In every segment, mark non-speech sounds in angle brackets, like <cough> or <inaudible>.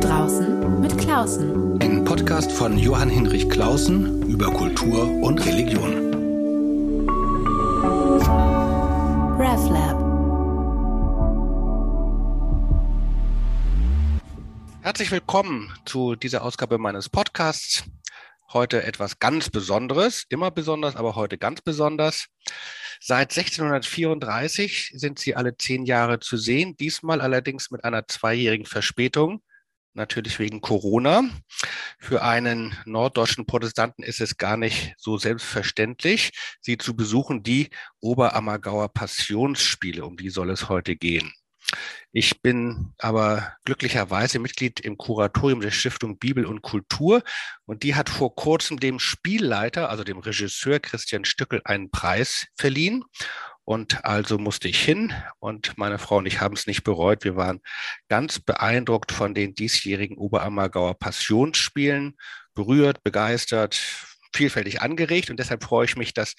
draußen mit Klausen. Ein Podcast von Johann Hinrich Klausen über Kultur und Religion. RevLab. Herzlich willkommen zu dieser Ausgabe meines Podcasts. Heute etwas ganz Besonderes, immer besonders, aber heute ganz besonders. Seit 1634 sind sie alle zehn Jahre zu sehen, diesmal allerdings mit einer zweijährigen Verspätung, natürlich wegen Corona. Für einen norddeutschen Protestanten ist es gar nicht so selbstverständlich, sie zu besuchen, die Oberammergauer Passionsspiele, um die soll es heute gehen. Ich bin aber glücklicherweise Mitglied im Kuratorium der Stiftung Bibel und Kultur und die hat vor kurzem dem Spielleiter, also dem Regisseur Christian Stückel, einen Preis verliehen. Und also musste ich hin und meine Frau und ich haben es nicht bereut. Wir waren ganz beeindruckt von den diesjährigen Oberammergauer Passionsspielen, berührt, begeistert, vielfältig angeregt und deshalb freue ich mich, dass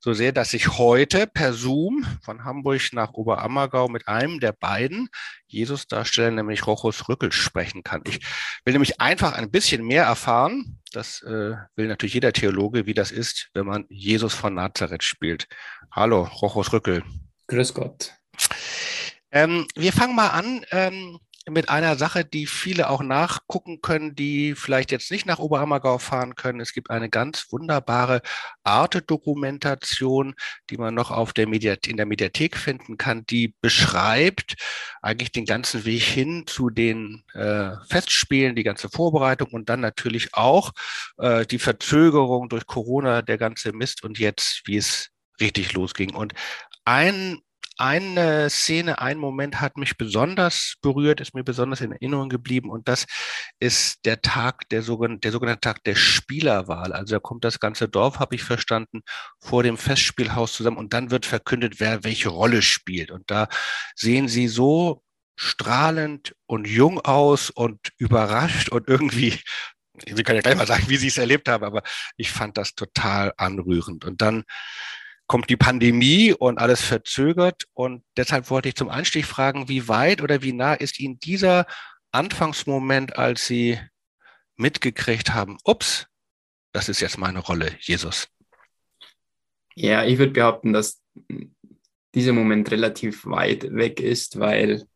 so sehr, dass ich heute per Zoom von Hamburg nach Oberammergau mit einem der beiden Jesus-Darsteller, nämlich Rochus Rückel, sprechen kann. Ich will nämlich einfach ein bisschen mehr erfahren. Das äh, will natürlich jeder Theologe, wie das ist, wenn man Jesus von Nazareth spielt. Hallo, Rochus Rückel. Grüß Gott. Ähm, wir fangen mal an. Ähm, mit einer Sache, die viele auch nachgucken können, die vielleicht jetzt nicht nach Oberammergau fahren können. Es gibt eine ganz wunderbare Arte-Dokumentation, die man noch auf der Mediathek, in der Mediathek finden kann, die beschreibt eigentlich den ganzen Weg hin zu den äh, Festspielen, die ganze Vorbereitung und dann natürlich auch äh, die Verzögerung durch Corona, der ganze Mist und jetzt, wie es richtig losging. Und ein eine Szene, ein Moment hat mich besonders berührt, ist mir besonders in Erinnerung geblieben und das ist der Tag, der, sogenannte, der sogenannte Tag der Spielerwahl. Also da kommt das ganze Dorf, habe ich verstanden, vor dem Festspielhaus zusammen und dann wird verkündet, wer welche Rolle spielt. Und da sehen Sie so strahlend und jung aus und überrascht und irgendwie Sie können ja gleich mal sagen, wie Sie es erlebt haben, aber ich fand das total anrührend. Und dann kommt die Pandemie und alles verzögert. Und deshalb wollte ich zum Einstieg fragen, wie weit oder wie nah ist Ihnen dieser Anfangsmoment, als Sie mitgekriegt haben, ups, das ist jetzt meine Rolle, Jesus? Ja, ich würde behaupten, dass dieser Moment relativ weit weg ist, weil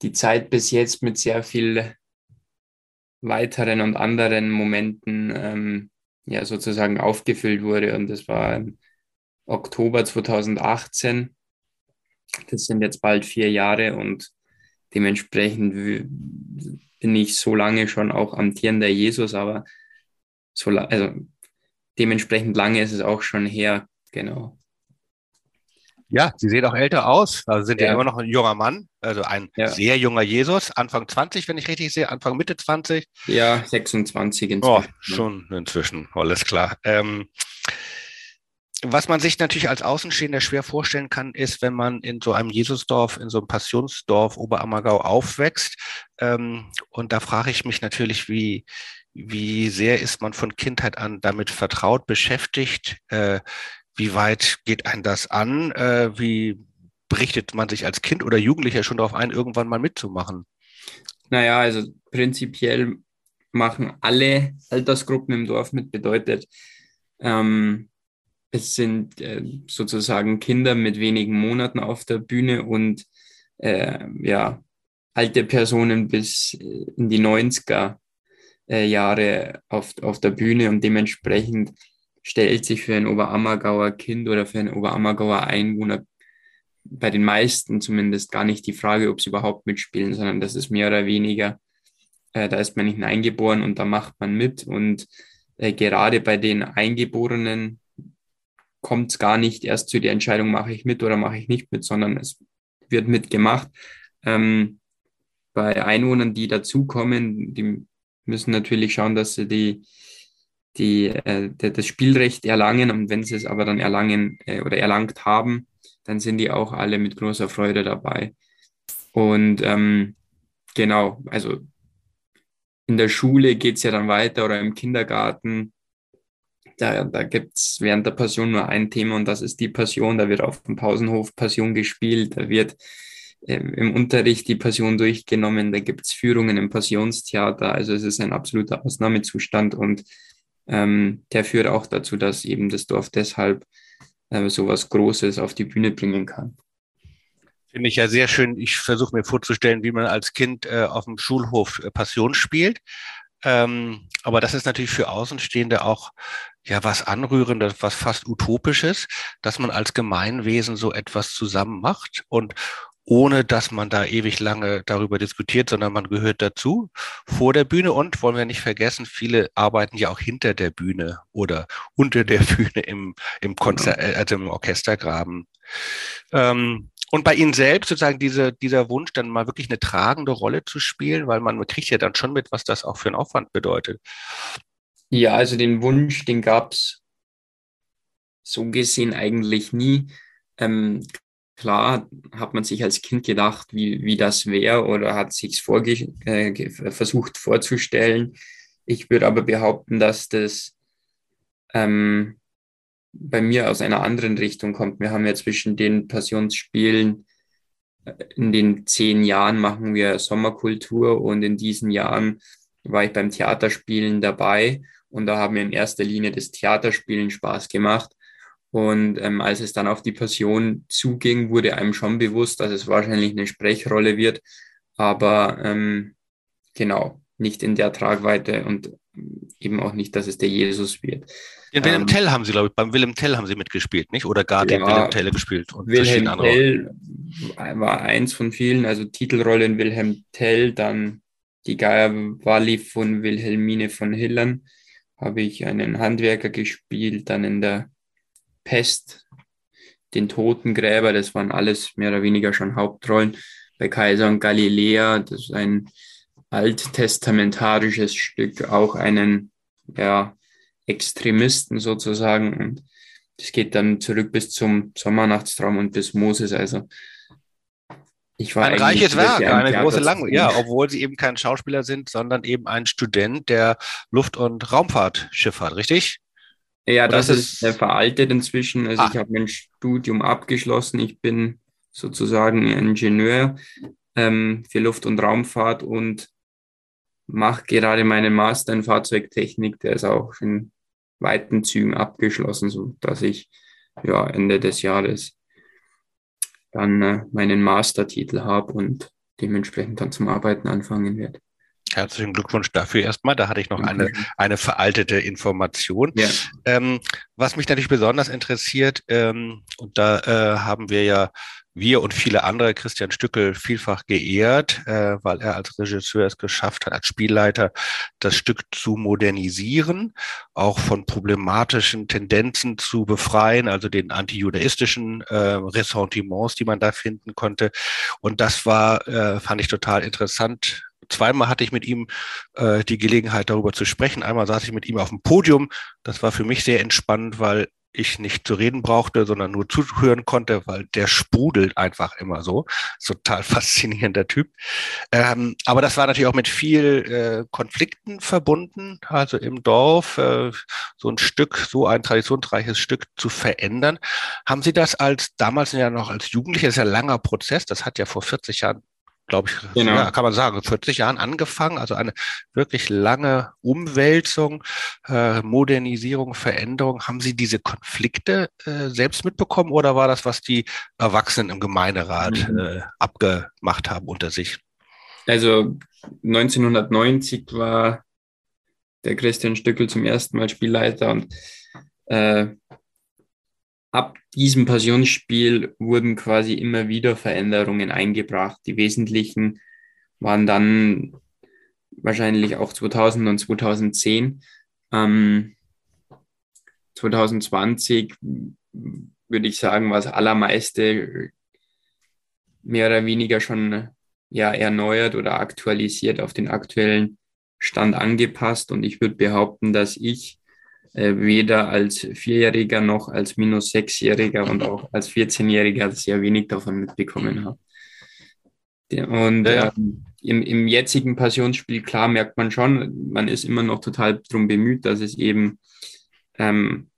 die Zeit bis jetzt mit sehr viel weiteren und anderen Momenten ähm, ja sozusagen aufgefüllt wurde. Und das war Oktober 2018. Das sind jetzt bald vier Jahre und dementsprechend bin ich so lange schon auch amtierender Jesus, aber so, also dementsprechend lange ist es auch schon her, genau. Ja, Sie sehen auch älter aus, also sind ja, ja immer noch ein junger Mann, also ein ja. sehr junger Jesus, Anfang 20, wenn ich richtig sehe, Anfang Mitte 20. Ja, 26 inzwischen. Oh, schon inzwischen, alles klar. Ähm, was man sich natürlich als Außenstehender schwer vorstellen kann, ist, wenn man in so einem Jesusdorf, in so einem Passionsdorf Oberammergau aufwächst. Ähm, und da frage ich mich natürlich, wie, wie sehr ist man von Kindheit an damit vertraut, beschäftigt? Äh, wie weit geht ein das an? Äh, wie berichtet man sich als Kind oder Jugendlicher schon darauf ein, irgendwann mal mitzumachen? Naja, also prinzipiell machen alle Altersgruppen im Dorf mit, bedeutet, ähm, es sind äh, sozusagen Kinder mit wenigen Monaten auf der Bühne und äh, ja, alte Personen bis äh, in die 90er äh, Jahre auf, auf der Bühne und dementsprechend stellt sich für ein Oberammergauer Kind oder für einen Oberammergauer Einwohner bei den meisten zumindest gar nicht die Frage, ob sie überhaupt mitspielen, sondern das ist mehr oder weniger, äh, da ist man nicht eingeboren und da macht man mit und äh, gerade bei den Eingeborenen kommt es gar nicht erst zu der Entscheidung, mache ich mit oder mache ich nicht mit, sondern es wird mitgemacht. Ähm, bei Einwohnern, die dazukommen, die müssen natürlich schauen, dass sie die, die, äh, das Spielrecht erlangen und wenn sie es aber dann erlangen äh, oder erlangt haben, dann sind die auch alle mit großer Freude dabei. Und ähm, genau, also in der Schule geht es ja dann weiter oder im Kindergarten da, da gibt es während der Passion nur ein Thema und das ist die Passion. Da wird auf dem Pausenhof Passion gespielt, da wird äh, im Unterricht die Passion durchgenommen. Da gibt es Führungen im Passionstheater. Also es ist ein absoluter Ausnahmezustand und ähm, der führt auch dazu, dass eben das Dorf deshalb äh, so was Großes auf die Bühne bringen kann. Finde ich ja sehr schön. Ich versuche mir vorzustellen, wie man als Kind äh, auf dem Schulhof äh, Passion spielt. Ähm, aber das ist natürlich für Außenstehende auch ja was Anrührendes, was fast Utopisches, dass man als Gemeinwesen so etwas zusammen macht und ohne dass man da ewig lange darüber diskutiert, sondern man gehört dazu vor der Bühne und wollen wir nicht vergessen, viele arbeiten ja auch hinter der Bühne oder unter der <laughs> Bühne im, im Konzert, genau. also im Orchestergraben. Ähm, und bei Ihnen selbst sozusagen diese, dieser Wunsch, dann mal wirklich eine tragende Rolle zu spielen, weil man kriegt ja dann schon mit, was das auch für einen Aufwand bedeutet. Ja, also den Wunsch, den gab es so gesehen eigentlich nie. Ähm, klar hat man sich als Kind gedacht, wie, wie das wäre oder hat sich äh, versucht vorzustellen. Ich würde aber behaupten, dass das ähm, bei mir aus einer anderen Richtung kommt. Wir haben ja zwischen den Passionsspielen äh, in den zehn Jahren machen wir Sommerkultur und in diesen Jahren war ich beim Theaterspielen dabei und da haben wir in erster Linie das Theaterspielen Spaß gemacht. Und ähm, als es dann auf die Passion zuging, wurde einem schon bewusst, dass es wahrscheinlich eine Sprechrolle wird, aber ähm, genau, nicht in der Tragweite und eben auch nicht, dass es der Jesus wird. Den Willem ähm, Tell haben Sie, glaube ich, beim Willem Tell haben Sie mitgespielt, nicht? Oder gar ja, den Willem Tell gespielt? Und Wilhelm Tell war eins von vielen, also Titelrolle in Wilhelm Tell, dann die Geierwalli von Wilhelmine von Hillern habe ich einen Handwerker gespielt, dann in der Pest den Totengräber, das waren alles mehr oder weniger schon Hauptrollen. Bei Kaiser und Galiläa, das ist ein alttestamentarisches Stück, auch einen ja, Extremisten sozusagen. Und das geht dann zurück bis zum Sommernachtstraum und bis Moses. Also ein reiches Werk, eine große Lang ja, obwohl sie eben kein Schauspieler sind, sondern eben ein Student der Luft- und Raumfahrtschifffahrt, richtig? Ja, Oder das ist, ist veraltet inzwischen. Also ah. ich habe mein Studium abgeschlossen. Ich bin sozusagen Ingenieur ähm, für Luft- und Raumfahrt und mache gerade meinen Master in Fahrzeugtechnik. Der ist auch in weiten Zügen abgeschlossen, so dass ich ja Ende des Jahres dann äh, meinen Mastertitel habe und dementsprechend dann zum Arbeiten anfangen werde. Herzlichen Glückwunsch dafür erstmal. Da hatte ich noch eine, eine veraltete Information. Ja. Ähm, was mich natürlich besonders interessiert, ähm, und da äh, haben wir ja wir und viele andere Christian Stückel vielfach geehrt, äh, weil er als Regisseur es geschafft hat, als Spielleiter das Stück zu modernisieren, auch von problematischen Tendenzen zu befreien, also den antijudaistischen äh, Ressentiments, die man da finden konnte. Und das war, äh, fand ich total interessant, zweimal hatte ich mit ihm äh, die Gelegenheit, darüber zu sprechen. Einmal saß ich mit ihm auf dem Podium. Das war für mich sehr entspannend, weil ich nicht zu reden brauchte, sondern nur zuhören konnte, weil der sprudelt einfach immer so. Total <laughs> faszinierender Typ. Ähm, aber das war natürlich auch mit viel äh, Konflikten verbunden, also im Dorf äh, so ein Stück, so ein traditionsreiches Stück zu verändern. Haben Sie das als damals ja noch als Jugendlicher, das ist ja ein langer Prozess, das hat ja vor 40 Jahren glaube ich, genau. ja, kann man sagen, 40 Jahren angefangen, also eine wirklich lange Umwälzung, äh, Modernisierung, Veränderung. Haben Sie diese Konflikte äh, selbst mitbekommen oder war das, was die Erwachsenen im Gemeinderat mhm. äh, abgemacht haben unter sich? Also 1990 war der Christian Stückel zum ersten Mal Spielleiter und äh, ab diesem Passionsspiel wurden quasi immer wieder Veränderungen eingebracht. Die wesentlichen waren dann wahrscheinlich auch 2000 und 2010. Ähm, 2020 würde ich sagen, war das allermeiste mehr oder weniger schon ja, erneuert oder aktualisiert auf den aktuellen Stand angepasst. Und ich würde behaupten, dass ich äh, weder als Vierjähriger noch als minus Sechsjähriger und auch als 14-Jähriger sehr wenig davon mitbekommen habe. Und ja. ähm, im, im jetzigen Passionsspiel, klar, merkt man schon, man ist immer noch total darum bemüht, dass es eben ähm,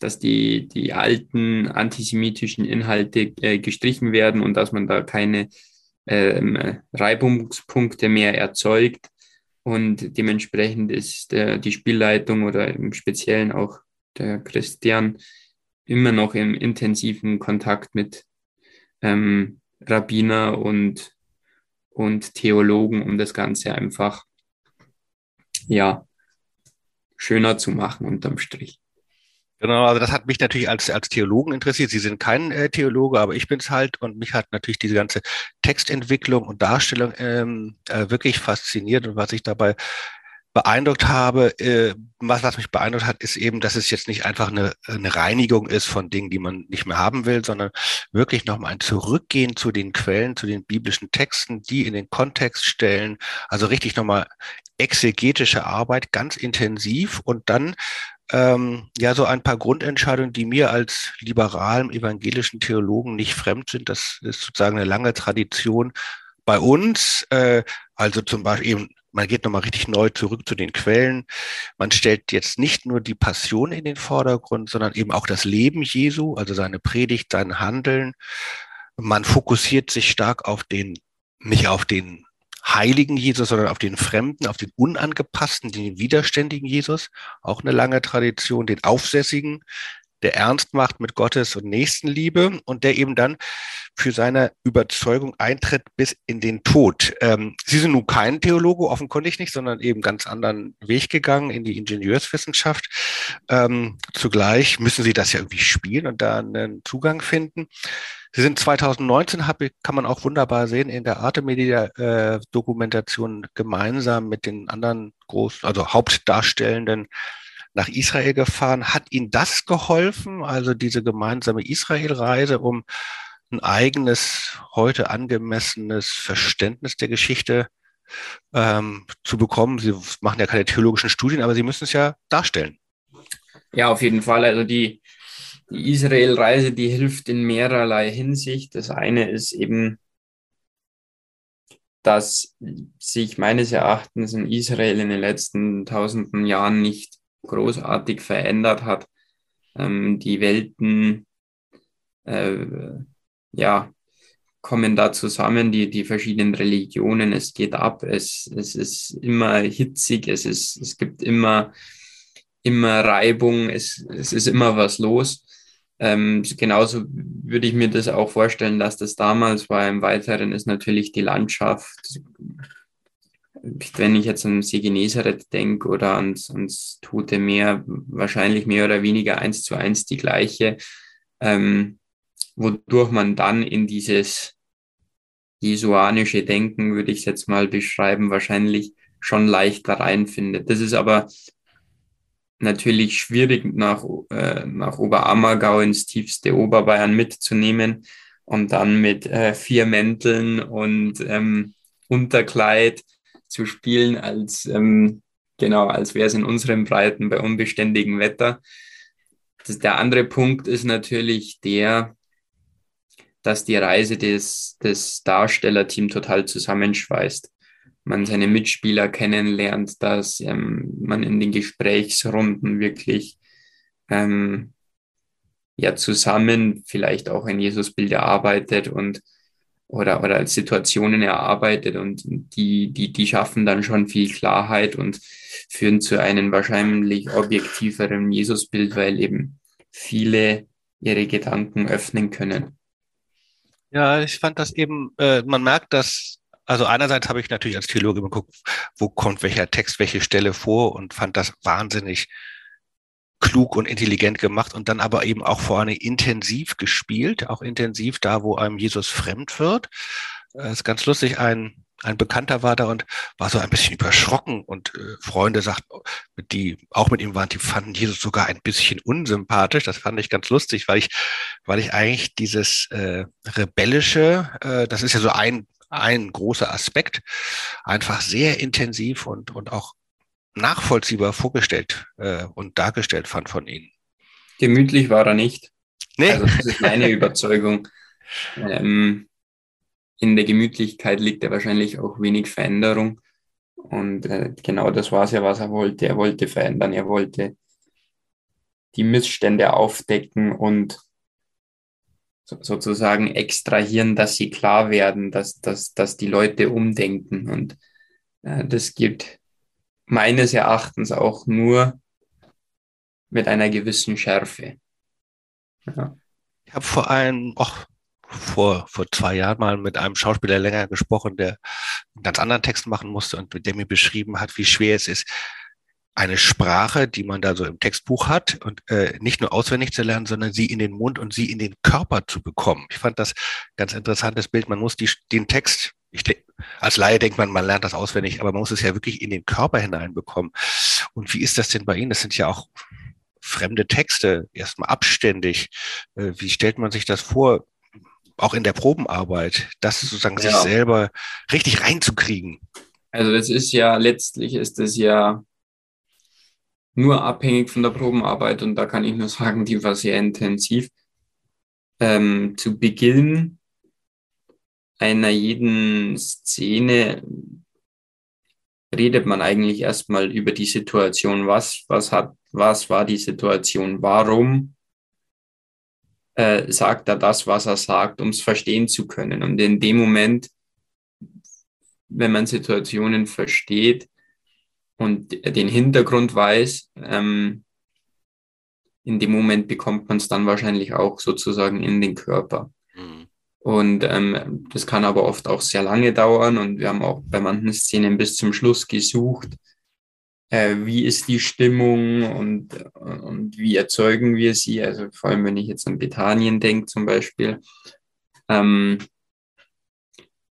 dass die, die alten antisemitischen Inhalte äh, gestrichen werden und dass man da keine ähm, Reibungspunkte mehr erzeugt. Und dementsprechend ist der, die Spielleitung oder im Speziellen auch der Christian immer noch im intensiven Kontakt mit ähm, Rabbiner und, und Theologen, um das Ganze einfach ja, schöner zu machen unterm Strich. Genau, also das hat mich natürlich als, als Theologen interessiert. Sie sind kein äh, Theologe, aber ich bin es halt. Und mich hat natürlich diese ganze Textentwicklung und Darstellung ähm, äh, wirklich fasziniert. Und was ich dabei beeindruckt habe, äh, was, was mich beeindruckt hat, ist eben, dass es jetzt nicht einfach eine, eine Reinigung ist von Dingen, die man nicht mehr haben will, sondern wirklich nochmal ein Zurückgehen zu den Quellen, zu den biblischen Texten, die in den Kontext stellen, also richtig nochmal exegetische Arbeit, ganz intensiv. Und dann ähm, ja so ein paar Grundentscheidungen, die mir als liberalen evangelischen Theologen nicht fremd sind. Das ist sozusagen eine lange Tradition bei uns. Äh, also zum Beispiel eben man geht nochmal richtig neu zurück zu den Quellen. Man stellt jetzt nicht nur die Passion in den Vordergrund, sondern eben auch das Leben Jesu, also seine Predigt, sein Handeln. Man fokussiert sich stark auf den, nicht auf den heiligen Jesus, sondern auf den Fremden, auf den unangepassten, den widerständigen Jesus. Auch eine lange Tradition, den Aufsässigen, der ernst macht mit Gottes und Nächstenliebe und der eben dann für seine Überzeugung eintritt bis in den Tod. Ähm, Sie sind nun kein Theologe, offenkundig nicht, sondern eben ganz anderen Weg gegangen in die Ingenieurswissenschaft. Ähm, zugleich müssen Sie das ja irgendwie spielen und da einen Zugang finden. Sie sind 2019, hab, kann man auch wunderbar sehen, in der Artemedia-Dokumentation äh, gemeinsam mit den anderen großen, also Hauptdarstellenden nach Israel gefahren. Hat Ihnen das geholfen, also diese gemeinsame Israelreise, um ein eigenes, heute angemessenes Verständnis der Geschichte ähm, zu bekommen? Sie machen ja keine theologischen Studien, aber Sie müssen es ja darstellen. Ja, auf jeden Fall. Also die, die Israel-Reise, die hilft in mehrerlei Hinsicht. Das eine ist eben, dass sich meines Erachtens in Israel in den letzten tausenden Jahren nicht großartig verändert hat. Ähm, die Welten äh, ja, kommen da zusammen, die, die verschiedenen Religionen, es geht ab, es, es ist immer hitzig, es, ist, es gibt immer, immer Reibung, es, es ist immer was los. Ähm, genauso würde ich mir das auch vorstellen, dass das damals war. Im Weiteren ist natürlich die Landschaft wenn ich jetzt an See Genezareth denke oder ans, ans Tote Meer, wahrscheinlich mehr oder weniger eins zu eins die gleiche, ähm, wodurch man dann in dieses jesuanische Denken, würde ich es jetzt mal beschreiben, wahrscheinlich schon leichter reinfindet. Das ist aber natürlich schwierig nach, äh, nach Oberammergau ins tiefste Oberbayern mitzunehmen und dann mit äh, vier Mänteln und ähm, Unterkleid zu spielen, als ähm, genau, als wäre es in unseren Breiten bei unbeständigem Wetter. Das, der andere Punkt ist natürlich der, dass die Reise des, des Darstellerteams total zusammenschweißt. Man seine Mitspieler kennenlernt, dass ähm, man in den Gesprächsrunden wirklich ähm, ja zusammen vielleicht auch ein Jesusbild erarbeitet und oder, oder Situationen erarbeitet und die, die, die schaffen dann schon viel Klarheit und führen zu einem wahrscheinlich objektiveren Jesusbild, weil eben viele ihre Gedanken öffnen können. Ja, ich fand das eben, äh, man merkt, dass, also einerseits habe ich natürlich als Theologe geguckt, wo kommt welcher Text, welche Stelle vor und fand das wahnsinnig klug und intelligent gemacht und dann aber eben auch vor allem intensiv gespielt, auch intensiv da, wo einem Jesus fremd wird. Das äh, ist ganz lustig, ein, ein Bekannter war da und war so ein bisschen überschrocken und äh, Freunde sagten, die auch mit ihm waren, die fanden Jesus sogar ein bisschen unsympathisch. Das fand ich ganz lustig, weil ich, weil ich eigentlich dieses äh, rebellische, äh, das ist ja so ein ein großer Aspekt, einfach sehr intensiv und, und auch nachvollziehbar vorgestellt äh, und dargestellt fand von Ihnen. Gemütlich war er nicht. Nee. Also das ist meine <laughs> Überzeugung. Ähm, in der Gemütlichkeit liegt ja wahrscheinlich auch wenig Veränderung. Und äh, genau das war es ja, was er wollte. Er wollte verändern, er wollte die Missstände aufdecken und sozusagen extrahieren, dass sie klar werden, dass, dass, dass die Leute umdenken. Und äh, das geht meines Erachtens auch nur mit einer gewissen Schärfe. Ja. Ich habe vor allem, auch vor, vor zwei Jahren mal mit einem Schauspieler länger gesprochen, der einen ganz anderen Text machen musste und mit dem mir beschrieben hat, wie schwer es ist, eine Sprache, die man da so im Textbuch hat und äh, nicht nur auswendig zu lernen, sondern sie in den Mund und sie in den Körper zu bekommen. Ich fand das ganz interessantes Bild. Man muss die, den Text, ich, als Laie denkt man, man lernt das auswendig, aber man muss es ja wirklich in den Körper hineinbekommen. Und wie ist das denn bei Ihnen? Das sind ja auch fremde Texte, erstmal abständig. Äh, wie stellt man sich das vor? Auch in der Probenarbeit, das sozusagen ja. sich selber richtig reinzukriegen. Also das ist ja letztlich ist das ja nur abhängig von der Probenarbeit und da kann ich nur sagen, die war sehr intensiv. Ähm, zu Beginn einer jeden Szene redet man eigentlich erstmal über die Situation. Was, was hat, was war die Situation? Warum äh, sagt er das, was er sagt, um es verstehen zu können? Und in dem Moment, wenn man Situationen versteht, und den Hintergrund weiß, ähm, in dem Moment bekommt man es dann wahrscheinlich auch sozusagen in den Körper. Mhm. Und ähm, das kann aber oft auch sehr lange dauern und wir haben auch bei manchen Szenen bis zum Schluss gesucht, äh, wie ist die Stimmung und, und wie erzeugen wir sie. Also vor allem, wenn ich jetzt an Bethanien denke zum Beispiel. Ähm,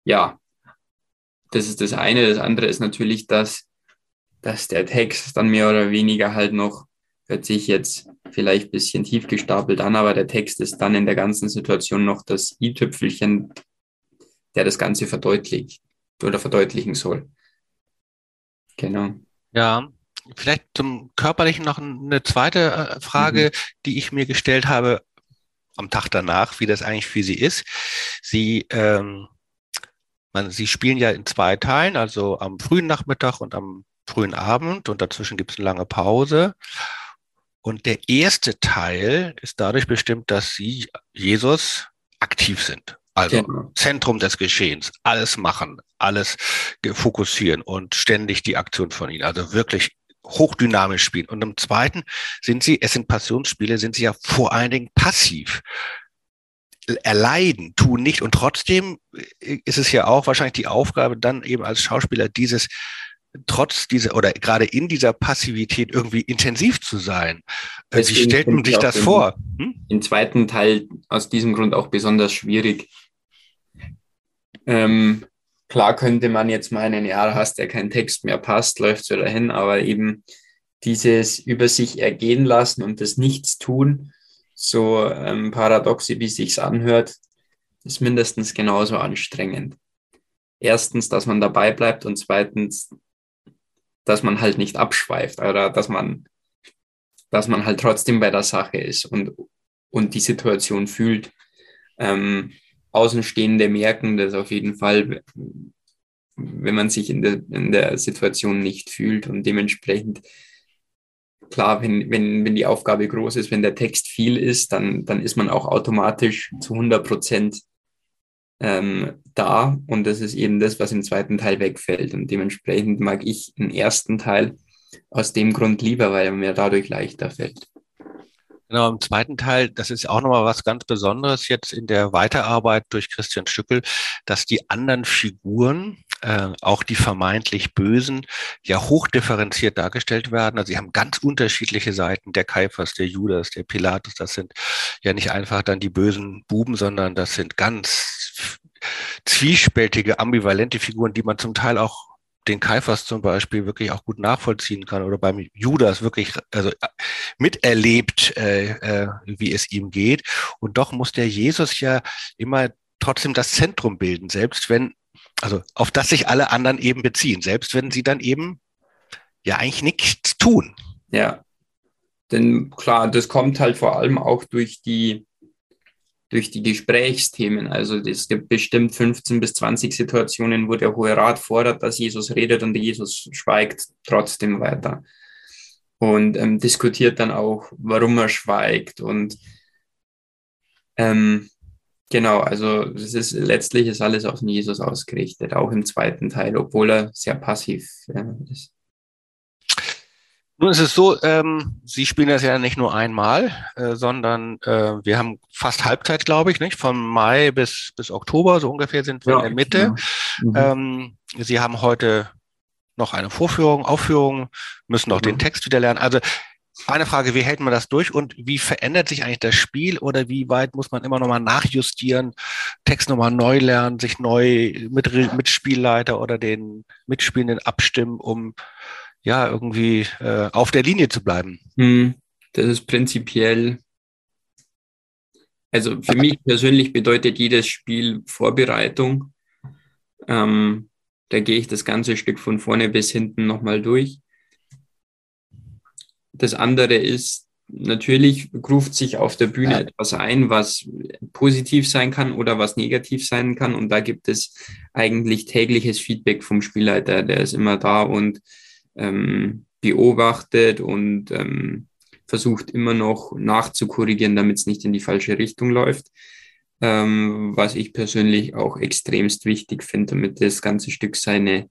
ja, das ist das eine. Das andere ist natürlich, dass dass der Text dann mehr oder weniger halt noch, hört sich jetzt vielleicht ein bisschen tief gestapelt an, aber der Text ist dann in der ganzen Situation noch das i-Tüpfelchen, der das Ganze verdeutlicht oder verdeutlichen soll. Genau. Ja, vielleicht zum Körperlichen noch eine zweite äh, Frage, mhm. die ich mir gestellt habe am Tag danach, wie das eigentlich für Sie ist. Sie, ähm, man, Sie spielen ja in zwei Teilen, also am frühen Nachmittag und am frühen Abend und dazwischen gibt es eine lange Pause. Und der erste Teil ist dadurch bestimmt, dass sie, Jesus, aktiv sind. Also genau. Zentrum des Geschehens, alles machen, alles fokussieren und ständig die Aktion von ihnen. Also wirklich hochdynamisch spielen. Und im zweiten sind sie, es sind Passionsspiele, sind sie ja vor allen Dingen passiv. Erleiden, tun nicht. Und trotzdem ist es ja auch wahrscheinlich die Aufgabe, dann eben als Schauspieler dieses trotz dieser oder gerade in dieser Passivität irgendwie intensiv zu sein. Äh, Deswegen Wie stellt man sich das vor? Hm? Im zweiten Teil aus diesem Grund auch besonders schwierig. Ähm, klar könnte man jetzt meinen, ja, hast ja keinen Text mehr, passt, läuft so dahin, aber eben dieses über sich ergehen lassen und das Nichtstun, so ähm, paradox, wie sich's anhört, ist mindestens genauso anstrengend. Erstens, dass man dabei bleibt und zweitens, dass man halt nicht abschweift oder dass man, dass man halt trotzdem bei der Sache ist und, und die Situation fühlt. Ähm, Außenstehende merken das auf jeden Fall, wenn man sich in der, in der Situation nicht fühlt und dementsprechend klar, wenn, wenn, wenn die Aufgabe groß ist, wenn der Text viel ist, dann, dann ist man auch automatisch zu 100 Prozent ähm, da und das ist eben das, was im zweiten Teil wegfällt. Und dementsprechend mag ich den ersten Teil aus dem Grund lieber, weil er mir dadurch leichter fällt. Genau, im zweiten Teil, das ist auch nochmal was ganz Besonderes jetzt in der Weiterarbeit durch Christian Stückel, dass die anderen Figuren, äh, auch die vermeintlich Bösen, ja hochdifferenziert dargestellt werden. Also sie haben ganz unterschiedliche Seiten, der Kaiphas, der Judas, der Pilatus, das sind ja nicht einfach dann die bösen Buben, sondern das sind ganz zwiespältige, ambivalente Figuren, die man zum Teil auch den Kaiphas zum Beispiel wirklich auch gut nachvollziehen kann oder beim Judas wirklich also äh, miterlebt, äh, äh, wie es ihm geht. Und doch muss der Jesus ja immer trotzdem das Zentrum bilden, selbst wenn, also auf das sich alle anderen eben beziehen, selbst wenn sie dann eben ja eigentlich nichts tun. Ja, denn klar, das kommt halt vor allem auch durch die durch die Gesprächsthemen. Also es gibt bestimmt 15 bis 20 Situationen, wo der Hohe Rat fordert, dass Jesus redet und Jesus schweigt trotzdem weiter. und ähm, diskutiert dann auch, warum er schweigt. Und ähm, genau, also es ist letztlich ist alles auf Jesus ausgerichtet, auch im zweiten Teil, obwohl er sehr passiv äh, ist. Nun ist es so, ähm, Sie spielen das ja nicht nur einmal, äh, sondern äh, wir haben fast Halbzeit, glaube ich, nicht? Von Mai bis, bis Oktober, so ungefähr sind wir ja, in der Mitte. Ja. Mhm. Ähm, Sie haben heute noch eine Vorführung, Aufführung, müssen auch mhm. den Text wieder lernen. Also eine Frage, wie hält man das durch und wie verändert sich eigentlich das Spiel oder wie weit muss man immer nochmal nachjustieren, Text nochmal neu lernen, sich neu mit, mit Spielleiter oder den Mitspielenden abstimmen, um ja irgendwie äh, auf der Linie zu bleiben? Hm, das ist prinzipiell, also für mich persönlich bedeutet jedes Spiel Vorbereitung. Ähm, da gehe ich das ganze Stück von vorne bis hinten nochmal durch. Das andere ist, natürlich ruft sich auf der Bühne etwas ein, was positiv sein kann oder was negativ sein kann. Und da gibt es eigentlich tägliches Feedback vom Spielleiter. Der ist immer da und ähm, beobachtet und ähm, versucht immer noch nachzukorrigieren, damit es nicht in die falsche Richtung läuft ähm, was ich persönlich auch extremst wichtig finde, damit das ganze Stück seine,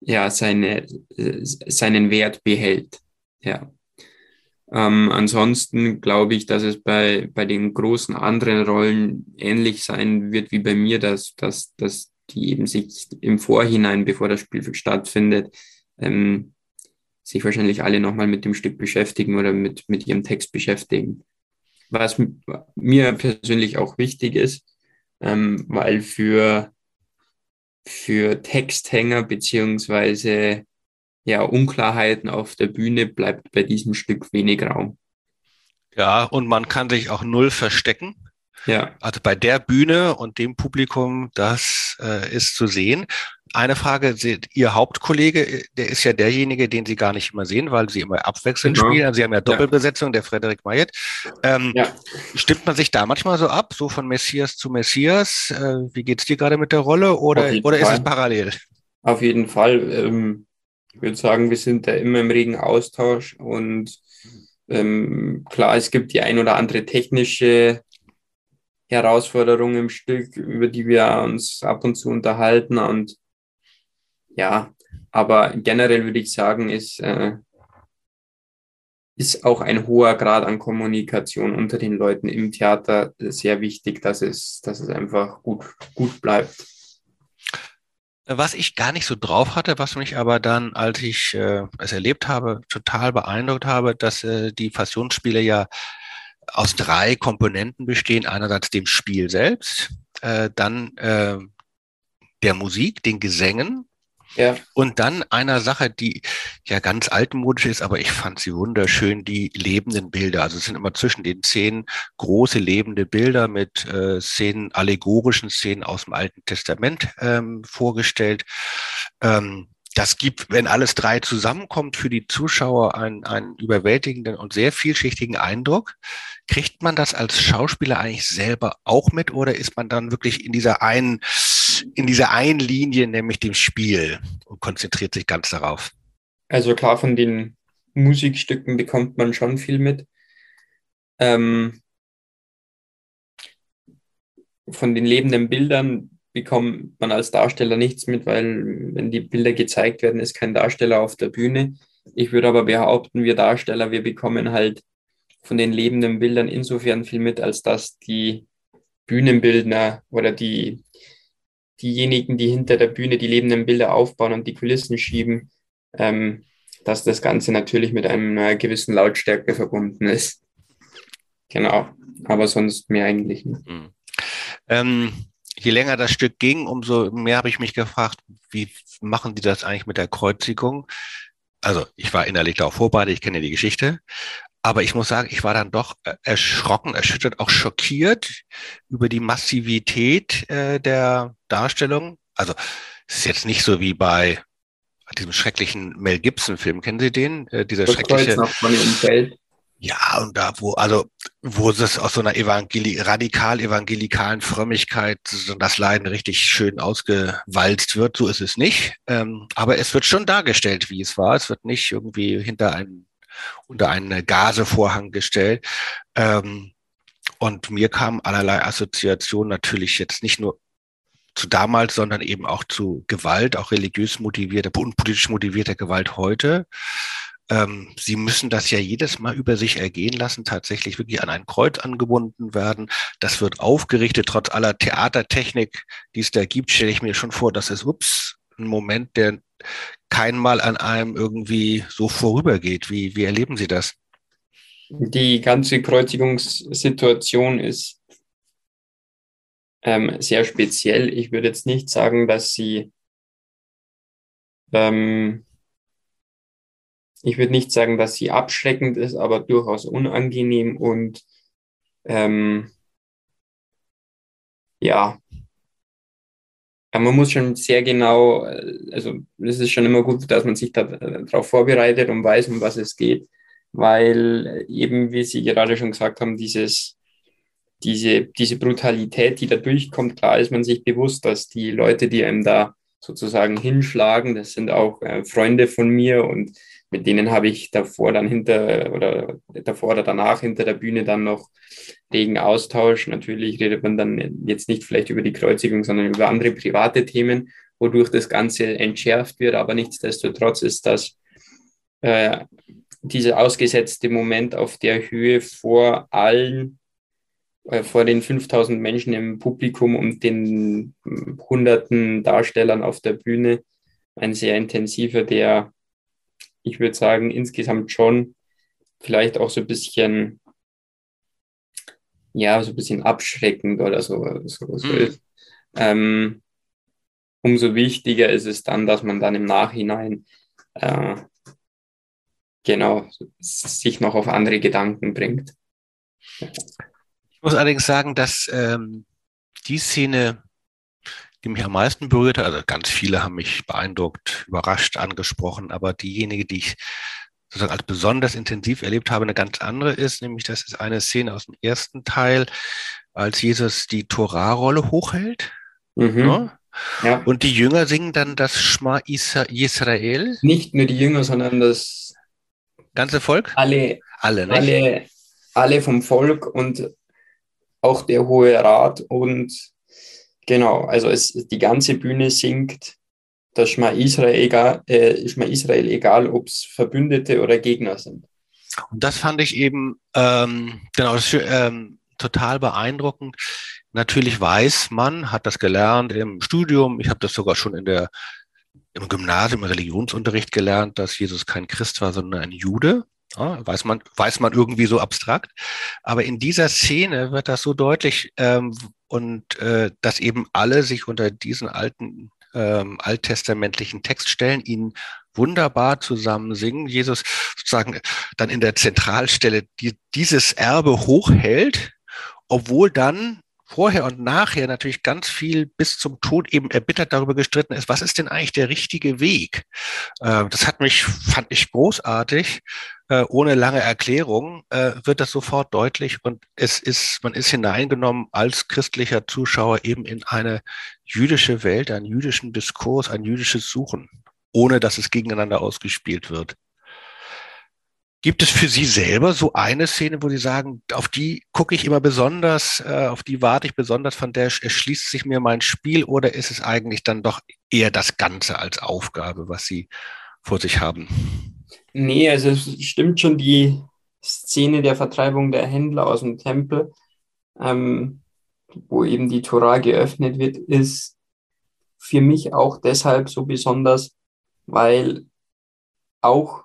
ja, seine, äh, seinen Wert behält. Ja. Ähm, ansonsten glaube ich, dass es bei, bei den großen anderen Rollen ähnlich sein wird wie bei mir, dass, dass, dass die eben sich im Vorhinein, bevor das Spiel stattfindet, ähm, sich wahrscheinlich alle nochmal mit dem Stück beschäftigen oder mit, mit ihrem Text beschäftigen was mir persönlich auch wichtig ist, ähm, weil für, für Texthänger beziehungsweise ja, Unklarheiten auf der Bühne bleibt bei diesem Stück wenig Raum. Ja, und man kann sich auch null verstecken. Ja. Also bei der Bühne und dem Publikum, das äh, ist zu sehen. Eine Frage, Ihr Hauptkollege, der ist ja derjenige, den Sie gar nicht immer sehen, weil Sie immer abwechselnd genau. spielen. Also Sie haben ja Doppelbesetzung, ja. der Frederik Mayet. Ähm, ja. Stimmt man sich da manchmal so ab, so von Messias zu Messias? Äh, wie geht's dir gerade mit der Rolle oder, oder ist es parallel? Auf jeden Fall. Ähm, ich würde sagen, wir sind da immer im regen Austausch und ähm, klar, es gibt die ein oder andere technische Herausforderung im Stück, über die wir uns ab und zu unterhalten und ja, aber generell würde ich sagen, ist, äh, ist auch ein hoher Grad an Kommunikation unter den Leuten im Theater sehr wichtig, dass es, dass es einfach gut, gut bleibt. Was ich gar nicht so drauf hatte, was mich aber dann, als ich äh, es erlebt habe, total beeindruckt habe, dass äh, die Passionsspiele ja aus drei Komponenten bestehen. Einerseits dem Spiel selbst, äh, dann äh, der Musik, den Gesängen ja. Und dann einer Sache, die ja ganz altmodisch ist, aber ich fand sie wunderschön, die lebenden Bilder. Also es sind immer zwischen den Szenen große lebende Bilder mit äh, Szenen, allegorischen Szenen aus dem Alten Testament ähm, vorgestellt. Ähm, das gibt, wenn alles drei zusammenkommt, für die Zuschauer einen, einen überwältigenden und sehr vielschichtigen Eindruck. Kriegt man das als Schauspieler eigentlich selber auch mit oder ist man dann wirklich in dieser einen, in dieser einen Linie, nämlich dem Spiel und konzentriert sich ganz darauf? Also klar, von den Musikstücken bekommt man schon viel mit. Ähm, von den lebenden Bildern bekommt man als Darsteller nichts mit, weil wenn die Bilder gezeigt werden, ist kein Darsteller auf der Bühne. Ich würde aber behaupten, wir Darsteller, wir bekommen halt von den lebenden Bildern insofern viel mit, als dass die Bühnenbildner oder die, diejenigen, die hinter der Bühne die lebenden Bilder aufbauen und die Kulissen schieben, ähm, dass das Ganze natürlich mit einer gewissen Lautstärke verbunden ist. Genau, aber sonst mehr eigentlich nicht. Mhm. Ähm, je länger das Stück ging, umso mehr habe ich mich gefragt, wie machen die das eigentlich mit der Kreuzigung? Also ich war innerlich darauf vorbereitet, ich kenne die Geschichte, aber ich muss sagen, ich war dann doch äh, erschrocken, erschüttert, auch schockiert über die Massivität äh, der Darstellung. Also es ist jetzt nicht so wie bei diesem schrecklichen Mel Gibson-Film. Kennen Sie den? Äh, dieser das schreckliche. Ja, und da, wo, also, wo es aus so einer Evangeli radikal evangelikalen Frömmigkeit das Leiden richtig schön ausgewalzt wird, so ist es nicht. Ähm, aber es wird schon dargestellt, wie es war. Es wird nicht irgendwie hinter einem unter einen Gasevorhang gestellt. Ähm, und mir kamen allerlei Assoziationen natürlich jetzt nicht nur zu damals, sondern eben auch zu Gewalt, auch religiös motivierter und politisch motivierter Gewalt heute. Ähm, Sie müssen das ja jedes Mal über sich ergehen lassen, tatsächlich wirklich an ein Kreuz angebunden werden. Das wird aufgerichtet, trotz aller Theatertechnik, die es da gibt, stelle ich mir schon vor, dass es, ups, ein Moment, der kein Mal an einem irgendwie so vorübergeht. Wie, wie erleben Sie das? Die ganze Kreuzigungssituation ist ähm, sehr speziell. Ich würde jetzt nicht sagen, dass sie, ähm, ich würde nicht sagen, dass sie abschreckend ist, aber durchaus unangenehm und ähm, ja, man muss schon sehr genau, äh, also es ist schon immer gut, dass man sich darauf äh, vorbereitet und weiß, um was es geht, weil eben, wie Sie gerade schon gesagt haben, dieses diese, diese Brutalität, die da durchkommt, klar ist man sich bewusst, dass die Leute, die einem da sozusagen hinschlagen, das sind auch äh, Freunde von mir und mit denen habe ich davor dann hinter oder davor oder danach hinter der Bühne dann noch regen Austausch. Natürlich redet man dann jetzt nicht vielleicht über die Kreuzigung, sondern über andere private Themen, wodurch das Ganze entschärft wird. Aber nichtsdestotrotz ist das äh, dieser ausgesetzte Moment auf der Höhe vor allen vor den 5000 Menschen im Publikum und den hunderten Darstellern auf der Bühne ein sehr intensiver, der, ich würde sagen, insgesamt schon vielleicht auch so ein bisschen, ja, so ein bisschen abschreckend oder so, so, so mhm. ist. Ähm, umso wichtiger ist es dann, dass man dann im Nachhinein äh, genau sich noch auf andere Gedanken bringt. Ich muss allerdings sagen, dass ähm, die Szene, die mich am meisten berührte, also ganz viele haben mich beeindruckt, überrascht, angesprochen, aber diejenige, die ich sozusagen als besonders intensiv erlebt habe, eine ganz andere ist, nämlich das ist eine Szene aus dem ersten Teil, als Jesus die Torah-Rolle hochhält. Mhm. Ja? Ne? Ja. Und die Jünger singen dann das Schma Israel. Nicht nur die Jünger, sondern das ganze Volk? Alle, alle, alle, alle vom Volk und auch der Hohe Rat und genau, also es, die ganze Bühne singt das Schma Israel, egal, äh, egal ob es Verbündete oder Gegner sind. Und das fand ich eben ähm, genau das, ähm, total beeindruckend. Natürlich weiß man, hat das gelernt im Studium, ich habe das sogar schon in der, im Gymnasium, im Religionsunterricht gelernt, dass Jesus kein Christ war, sondern ein Jude. Ja, weiß, man, weiß man irgendwie so abstrakt. Aber in dieser Szene wird das so deutlich ähm, und äh, dass eben alle sich unter diesen alten ähm, alttestamentlichen Text stellen, ihn wunderbar zusammen singen. Jesus sozusagen dann in der Zentralstelle die, dieses Erbe hochhält, obwohl dann vorher und nachher natürlich ganz viel bis zum Tod eben erbittert darüber gestritten ist, was ist denn eigentlich der richtige Weg? Äh, das hat mich, fand ich großartig. Äh, ohne lange Erklärung äh, wird das sofort deutlich und es ist, man ist hineingenommen als christlicher Zuschauer eben in eine jüdische Welt, einen jüdischen Diskurs, ein jüdisches Suchen, ohne dass es gegeneinander ausgespielt wird. Gibt es für Sie selber so eine Szene, wo Sie sagen, auf die gucke ich immer besonders, äh, auf die warte ich besonders, von der erschließt sich mir mein Spiel oder ist es eigentlich dann doch eher das Ganze als Aufgabe, was Sie vor sich haben? Nee, also es stimmt schon die Szene der Vertreibung der Händler aus dem Tempel, ähm, wo eben die Tora geöffnet wird, ist für mich auch deshalb so besonders, weil auch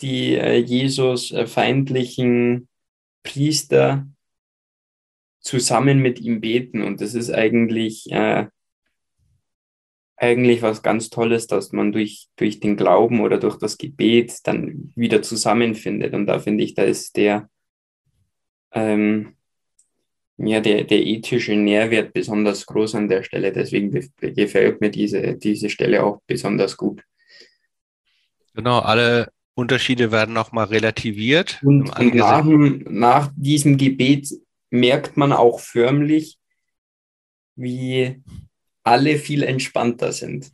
die äh, Jesus äh, feindlichen Priester zusammen mit ihm beten. Und das ist eigentlich, äh, eigentlich was ganz Tolles, dass man durch, durch den Glauben oder durch das Gebet dann wieder zusammenfindet. Und da finde ich, da ist der, ähm, ja, der, der ethische Nährwert besonders groß an der Stelle. Deswegen gefällt mir diese, diese Stelle auch besonders gut. Genau, alle Unterschiede werden nochmal relativiert. Und, nach, nach diesem Gebet merkt man auch förmlich, wie alle viel entspannter sind.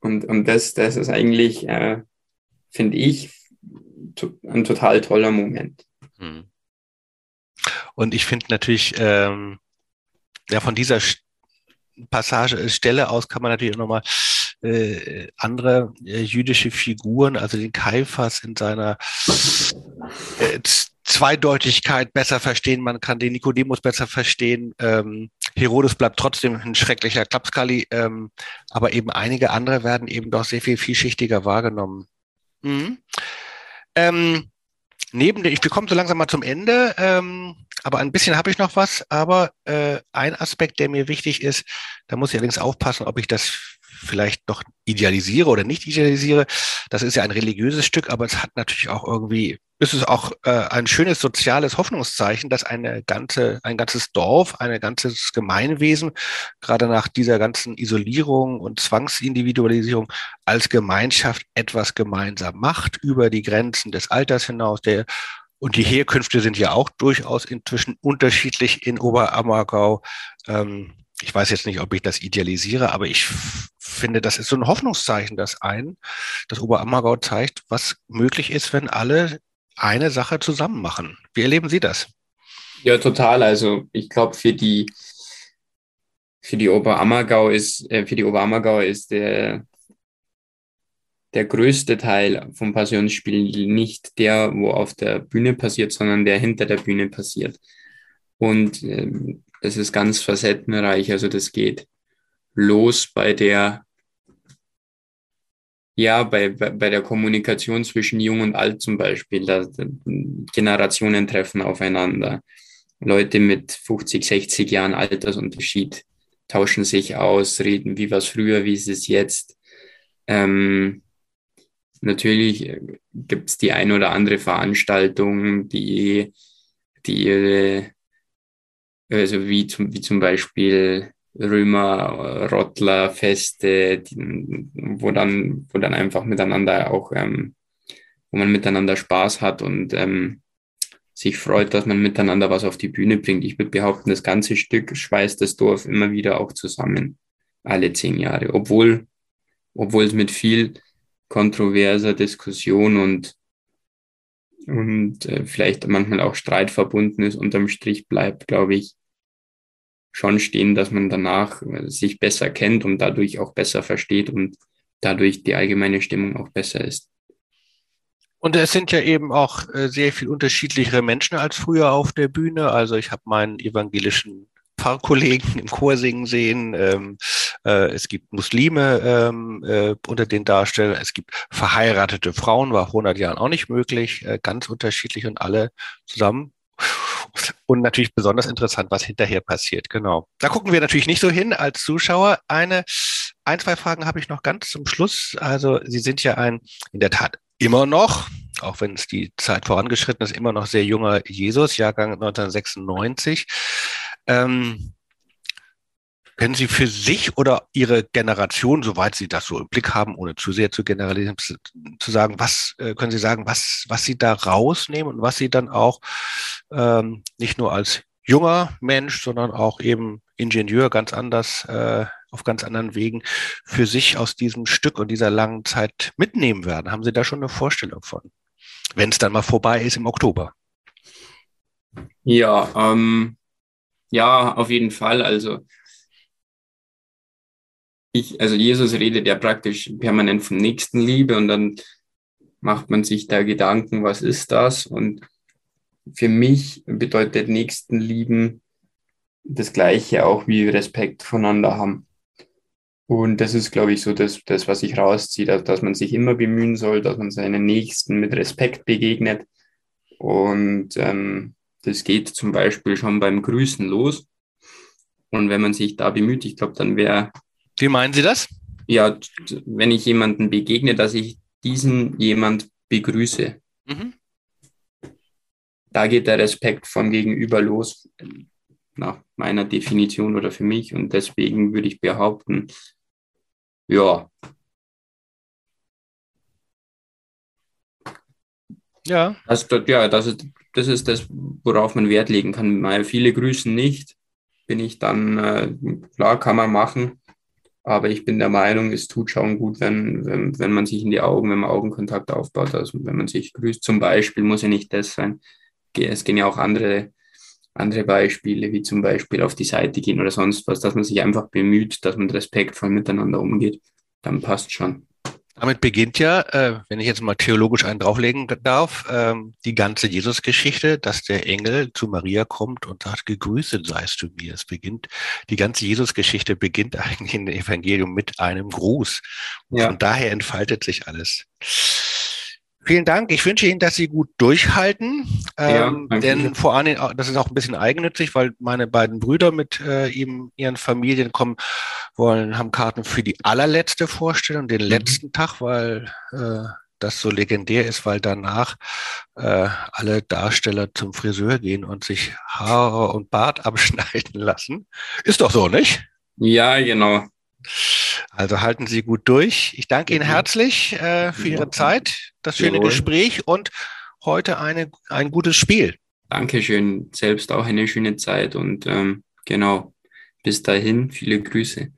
Und, und das, das ist eigentlich, äh, finde ich, ein total toller Moment. Hm. Und ich finde natürlich, ähm, ja, von dieser Passage, äh, Stelle aus kann man natürlich auch nochmal äh, andere äh, jüdische Figuren, also den Kaiphas in seiner äh, Zweideutigkeit besser verstehen. Man kann den Nikodemus besser verstehen. Ähm, Herodes bleibt trotzdem ein schrecklicher Klapskali, ähm, aber eben einige andere werden eben doch sehr viel vielschichtiger wahrgenommen. Mhm. Ähm, neben der, ich bekomme so langsam mal zum Ende, ähm, aber ein bisschen habe ich noch was. Aber äh, ein Aspekt, der mir wichtig ist, da muss ich allerdings aufpassen, ob ich das vielleicht noch idealisiere oder nicht idealisiere. Das ist ja ein religiöses Stück, aber es hat natürlich auch irgendwie, ist es auch äh, ein schönes soziales Hoffnungszeichen, dass eine ganze, ein ganzes Dorf, ein ganzes Gemeinwesen, gerade nach dieser ganzen Isolierung und Zwangsindividualisierung als Gemeinschaft etwas gemeinsam macht über die Grenzen des Alters hinaus. Der und die Herkünfte sind ja auch durchaus inzwischen unterschiedlich in Oberammergau. Ähm, ich weiß jetzt nicht, ob ich das idealisiere, aber ich finde, das ist so ein Hoffnungszeichen, dass ein, das Oberammergau zeigt, was möglich ist, wenn alle eine Sache zusammen machen. Wie erleben Sie das? Ja, total. Also ich glaube, für die für die Oberammergau ist äh, für die Oberammergau ist der der größte Teil vom Passionsspiel nicht der, wo auf der Bühne passiert, sondern der hinter der Bühne passiert. Und ähm, das ist ganz facettenreich. Also das geht los bei der, ja, bei, bei, bei der Kommunikation zwischen Jung und Alt zum Beispiel. Da, Generationen treffen aufeinander. Leute mit 50, 60 Jahren Altersunterschied tauschen sich aus, reden, wie war es früher, wie ist es jetzt. Ähm, natürlich gibt es die ein oder andere Veranstaltung, die, die ihre also wie zum, wie zum Beispiel Römer, Rottler, Feste, die, wo dann, wo dann einfach miteinander auch, ähm, wo man miteinander Spaß hat und ähm, sich freut, dass man miteinander was auf die Bühne bringt. Ich würde behaupten, das ganze Stück schweißt das Dorf immer wieder auch zusammen, alle zehn Jahre, obwohl, obwohl es mit viel kontroverser Diskussion und und äh, vielleicht manchmal auch Streit verbunden ist, unterm Strich bleibt, glaube ich, schon stehen, dass man danach äh, sich besser kennt und dadurch auch besser versteht und dadurch die allgemeine Stimmung auch besser ist. Und es sind ja eben auch äh, sehr viel unterschiedlichere Menschen als früher auf der Bühne. Also ich habe meinen evangelischen Pfarrkollegen im Chor singen sehen. Ähm, äh, es gibt Muslime ähm, äh, unter den Darstellern. Es gibt verheiratete Frauen, war 100 Jahren auch nicht möglich. Äh, ganz unterschiedlich und alle zusammen und natürlich besonders interessant, was hinterher passiert. Genau. Da gucken wir natürlich nicht so hin als Zuschauer. Eine, ein, zwei Fragen habe ich noch ganz zum Schluss. Also Sie sind ja ein, in der Tat immer noch, auch wenn es die Zeit vorangeschritten ist, immer noch sehr junger Jesus, Jahrgang 1996. Ähm, können Sie für sich oder Ihre Generation, soweit Sie das so im Blick haben, ohne zu sehr zu generalisieren, zu sagen, was äh, können Sie sagen, was, was Sie da rausnehmen und was Sie dann auch ähm, nicht nur als junger Mensch, sondern auch eben Ingenieur ganz anders, äh, auf ganz anderen Wegen für sich aus diesem Stück und dieser langen Zeit mitnehmen werden? Haben Sie da schon eine Vorstellung von? Wenn es dann mal vorbei ist im Oktober. Ja, ähm, ja, auf jeden Fall. Also ich, also Jesus redet ja praktisch permanent von Nächstenliebe und dann macht man sich da Gedanken, was ist das? Und für mich bedeutet Nächstenlieben das Gleiche auch wie Respekt voneinander haben. Und das ist, glaube ich, so das, das was ich rausziehe, dass, dass man sich immer bemühen soll, dass man seinen Nächsten mit Respekt begegnet. Und ähm, das geht zum Beispiel schon beim Grüßen los. Und wenn man sich da bemüht, ich glaube, dann wäre wie meinen Sie das? Ja, wenn ich jemanden begegne, dass ich diesen jemand begrüße. Mhm. Da geht der Respekt vom Gegenüber los, nach meiner Definition oder für mich. Und deswegen würde ich behaupten, ja. Ja. Das, ja, das ist, das ist das, worauf man Wert legen kann. Weil viele grüßen nicht, bin ich dann, äh, klar, kann man machen Aber ich bin der Meinung, es tut schon gut, wenn, wenn, wenn man sich in die Augen, wenn man Augenkontakt aufbaut, also wenn man sich grüßt. Zum Beispiel muss ja nicht das sein. Es gehen ja auch andere, andere Beispiele, wie zum Beispiel auf die Seite gehen oder sonst was, dass man sich einfach bemüht, dass man respektvoll miteinander umgeht. Dann passt schon. Damit beginnt ja, äh, wenn ich jetzt mal theologisch einen drauflegen darf, ähm, die ganze Jesus-Geschichte, dass der Engel zu Maria kommt und sagt, gegrüßet seist du mir. Es beginnt, die ganze Jesus-Geschichte beginnt <laughs> eigentlich in dem Evangelium mit einem Gruß. Ja. Von daher entfaltet sich alles. Vielen Dank. Ich wünsche Ihnen, dass Sie gut durchhalten. Ähm, ja, denn vor allem, das ist auch ein bisschen eigennützig, weil meine beiden Brüder mit äh, ihm, ihren Familien kommen wollen, haben Karten für die allerletzte Vorstellung, den mhm. letzten Tag, weil äh, das so legendär ist, weil danach äh, alle Darsteller zum Friseur gehen und sich Haare und Bart <laughs> abschneiden lassen. Ist doch so, nicht? Ja, genau. Also halten Sie gut durch. Ich danke Ihnen herzlich äh, für Ihre Zeit, das schöne Jawohl. Gespräch und heute eine, ein gutes Spiel. Dankeschön. Selbst auch eine schöne Zeit und ähm, genau, bis dahin viele Grüße.